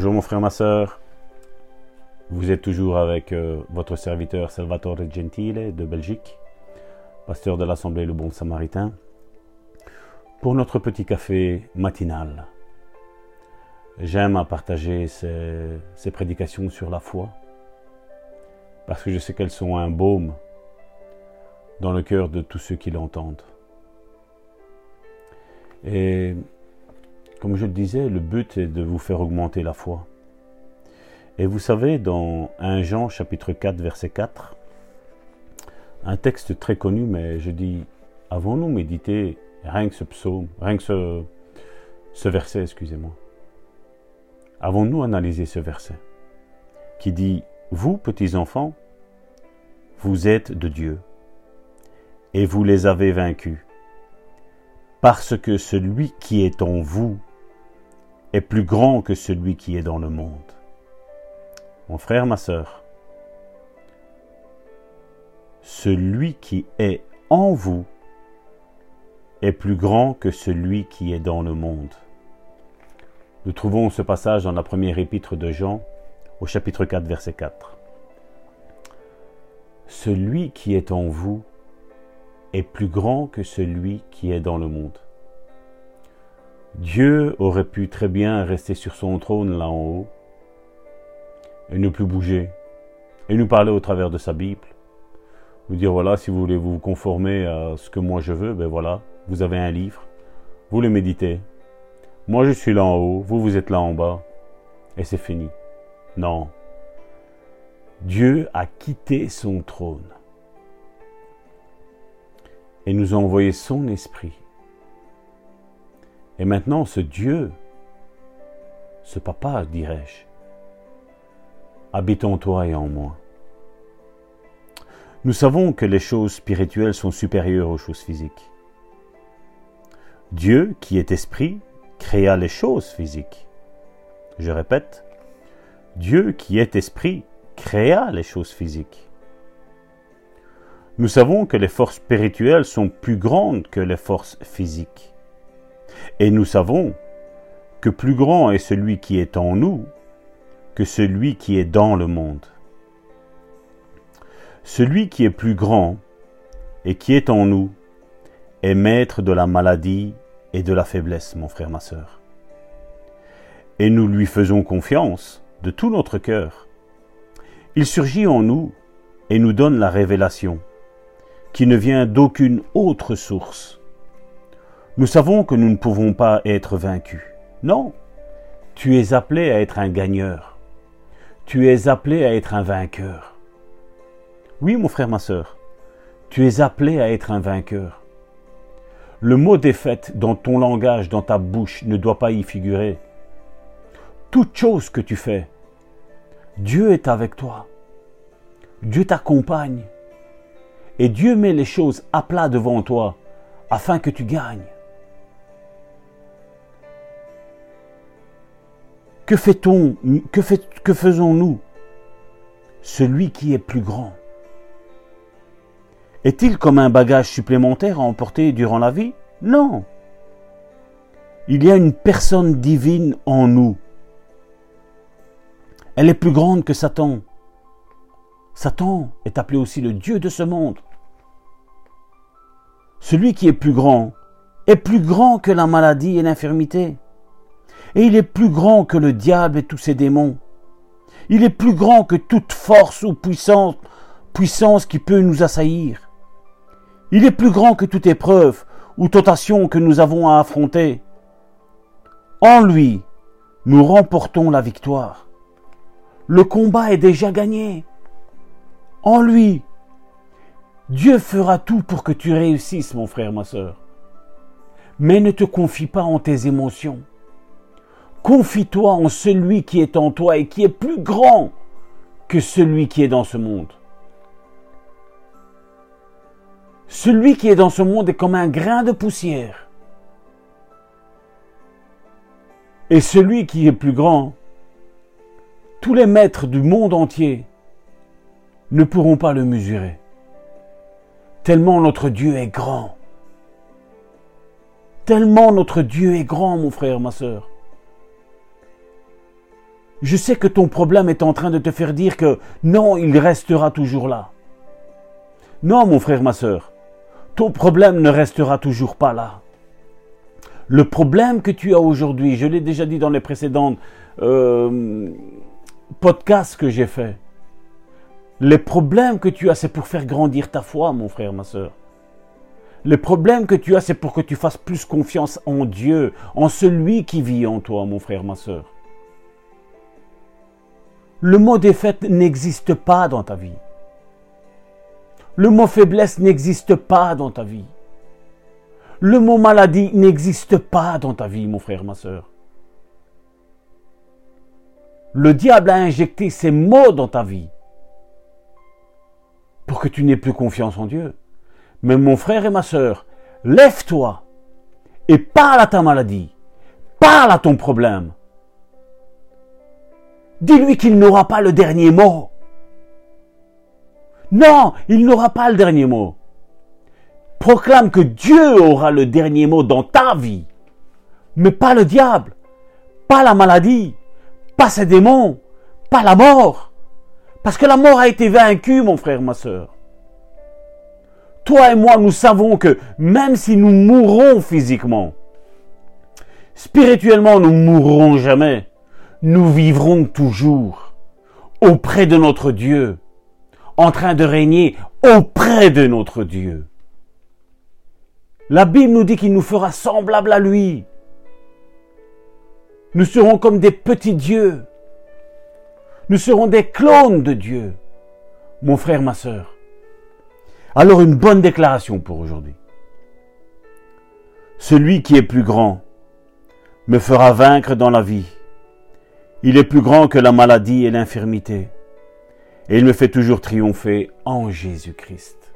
Bonjour mon frère, ma soeur. Vous êtes toujours avec euh, votre serviteur Salvatore Gentile de Belgique, pasteur de l'Assemblée Le Bon Samaritain, pour notre petit café matinal. J'aime à partager ces, prédications sur la foi, parce que je sais qu'elles sont un baume dans le cœur de tous ceux qui l'entendent. Comme je le disais, le but est de vous faire augmenter la foi. Et vous savez, dans 1 Jean chapitre 4 verset 4, un texte très connu, mais je dis, avons-nous médité rien que ce psaume, rien que ce, ce verset, excusez-moi. Avons-nous analysé ce verset qui dit, vous, petits enfants, vous êtes de Dieu et vous les avez vaincus, parce que celui qui est en vous est plus grand que celui qui est dans le monde. Mon frère, ma sœur, celui qui est en vous est plus grand que celui qui est dans le monde. Nous trouvons ce passage dans la première épître de Jean, au chapitre 4, verset 4. Celui qui est en vous est plus grand que celui qui est dans le monde. Dieu aurait pu très bien rester sur son trône là en haut et ne plus bouger et nous parler au travers de sa Bible. Nous dire voilà, si vous voulez vous conformer à ce que moi je veux, ben voilà, vous avez un livre, vous le méditez. Moi je suis là en haut, vous vous êtes là en bas et c'est fini. Non. Dieu a quitté son trône et nous a envoyé son esprit et maintenant, ce Dieu, ce papa, dirais-je, habite en toi et en moi. Nous savons que les choses spirituelles sont supérieures aux choses physiques. Dieu, qui est esprit, créa les choses physiques. Je répète, Dieu, qui est esprit, créa les choses physiques. Nous savons que les forces spirituelles sont plus grandes que les forces physiques. Et nous savons que plus grand est celui qui est en nous que celui qui est dans le monde. Celui qui est plus grand et qui est en nous est maître de la maladie et de la faiblesse, mon frère, ma sœur. Et nous lui faisons confiance de tout notre cœur. Il surgit en nous et nous donne la révélation, qui ne vient d'aucune autre source nous savons que nous ne pouvons pas être vaincus. Non, tu es appelé à être un gagneur. Tu es appelé à être un vainqueur. Oui, mon frère, ma sœur, tu es appelé à être un vainqueur. Le mot défaite dans ton langage, dans ta bouche, ne doit pas y figurer. Toute chose que tu fais, Dieu est avec toi. Dieu t'accompagne. Et Dieu met les choses à plat devant toi afin que tu gagnes. Que fait-on Que, faisons-nous? Celui qui est plus grand. Est-il comme un bagage supplémentaire à emporter durant la vie? Non. Il y a une personne divine en nous. Elle est plus grande que Satan. Satan est appelé aussi le Dieu de ce monde. Celui qui est plus grand est plus grand que la maladie et l'infirmité. Et il est plus grand que le diable et tous ses démons. Il est plus grand que toute force ou puissance, qui peut nous assaillir. Il est plus grand que toute épreuve ou tentation que nous avons à affronter. En lui, nous remportons la victoire. Le combat est déjà gagné. En lui, Dieu fera tout pour que tu réussisses, mon frère, ma soeur. Mais ne te confie pas en tes émotions. Confie-toi en celui qui est en toi et qui est plus grand que celui qui est dans ce monde. Celui qui est dans ce monde est comme un grain de poussière. Et celui qui est plus grand, tous les maîtres du monde entier ne pourront pas le mesurer. Tellement notre Dieu est grand. Tellement notre Dieu est grand, mon frère, ma soeur. Je sais que ton problème est en train de te faire dire que non, il restera toujours là. Non, mon frère, ma soeur, ton problème ne restera toujours pas là. Le problème que tu as aujourd'hui, je l'ai déjà dit dans les précédents euh, podcasts que j'ai faits, les problèmes que tu as, c'est pour faire grandir ta foi, mon frère, ma soeur. Le problème que tu as, c'est pour que tu fasses plus confiance en Dieu, en celui qui vit en toi, mon frère, ma soeur. Le mot défaite n'existe pas dans ta vie. Le mot faiblesse n'existe pas dans ta vie. Le mot maladie n'existe pas dans ta vie, mon frère, ma soeur. Le diable a injecté ces mots dans ta vie pour que tu n'aies plus confiance en Dieu. Mais mon frère et ma soeur, lève-toi et parle à ta maladie, parle à ton problème. Dis-lui qu'il n'aura pas le dernier mot. Non, il n'aura pas le dernier mot. Proclame que Dieu aura le dernier mot dans ta vie, mais pas le diable, pas la maladie, pas ses démons, pas la mort. Parce que la mort a été vaincue, mon frère, ma soeur. Toi et moi, nous savons que même si nous mourrons physiquement, spirituellement, nous mourrons jamais. Nous vivrons toujours auprès de notre Dieu, en train de régner auprès de notre Dieu. La Bible nous dit qu'il nous fera semblables à lui. Nous serons comme des petits dieux. Nous serons des clones de Dieu. Mon frère, ma sœur, alors une bonne déclaration pour aujourd'hui. Celui qui est plus grand me fera vaincre dans la vie. Il est plus grand que la maladie et l'infirmité. Et il me fait toujours triompher en Jésus-Christ.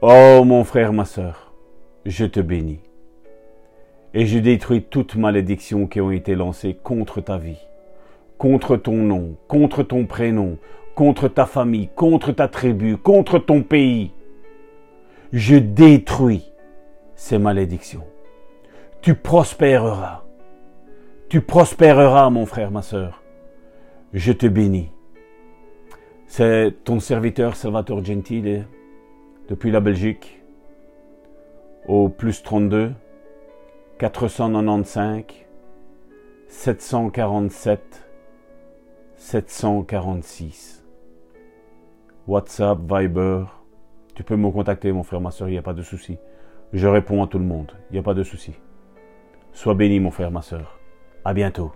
Oh mon frère, ma sœur, je te bénis. Et je détruis toute malédiction qui ont été lancées contre ta vie, contre ton nom, contre ton prénom, contre ta famille, contre ta tribu, contre ton pays. Je détruis ces malédictions. Tu prospéreras. Tu prospéreras, mon frère, ma sœur. Je te bénis. C'est ton serviteur Salvatore Gentile depuis la Belgique au plus 32 495 747 746. WhatsApp, Viber. Tu peux me contacter, mon frère, ma soeur, il n'y a pas de souci. Je réponds à tout le monde, il n'y a pas de souci. Sois béni, mon frère, ma soeur. À bientôt.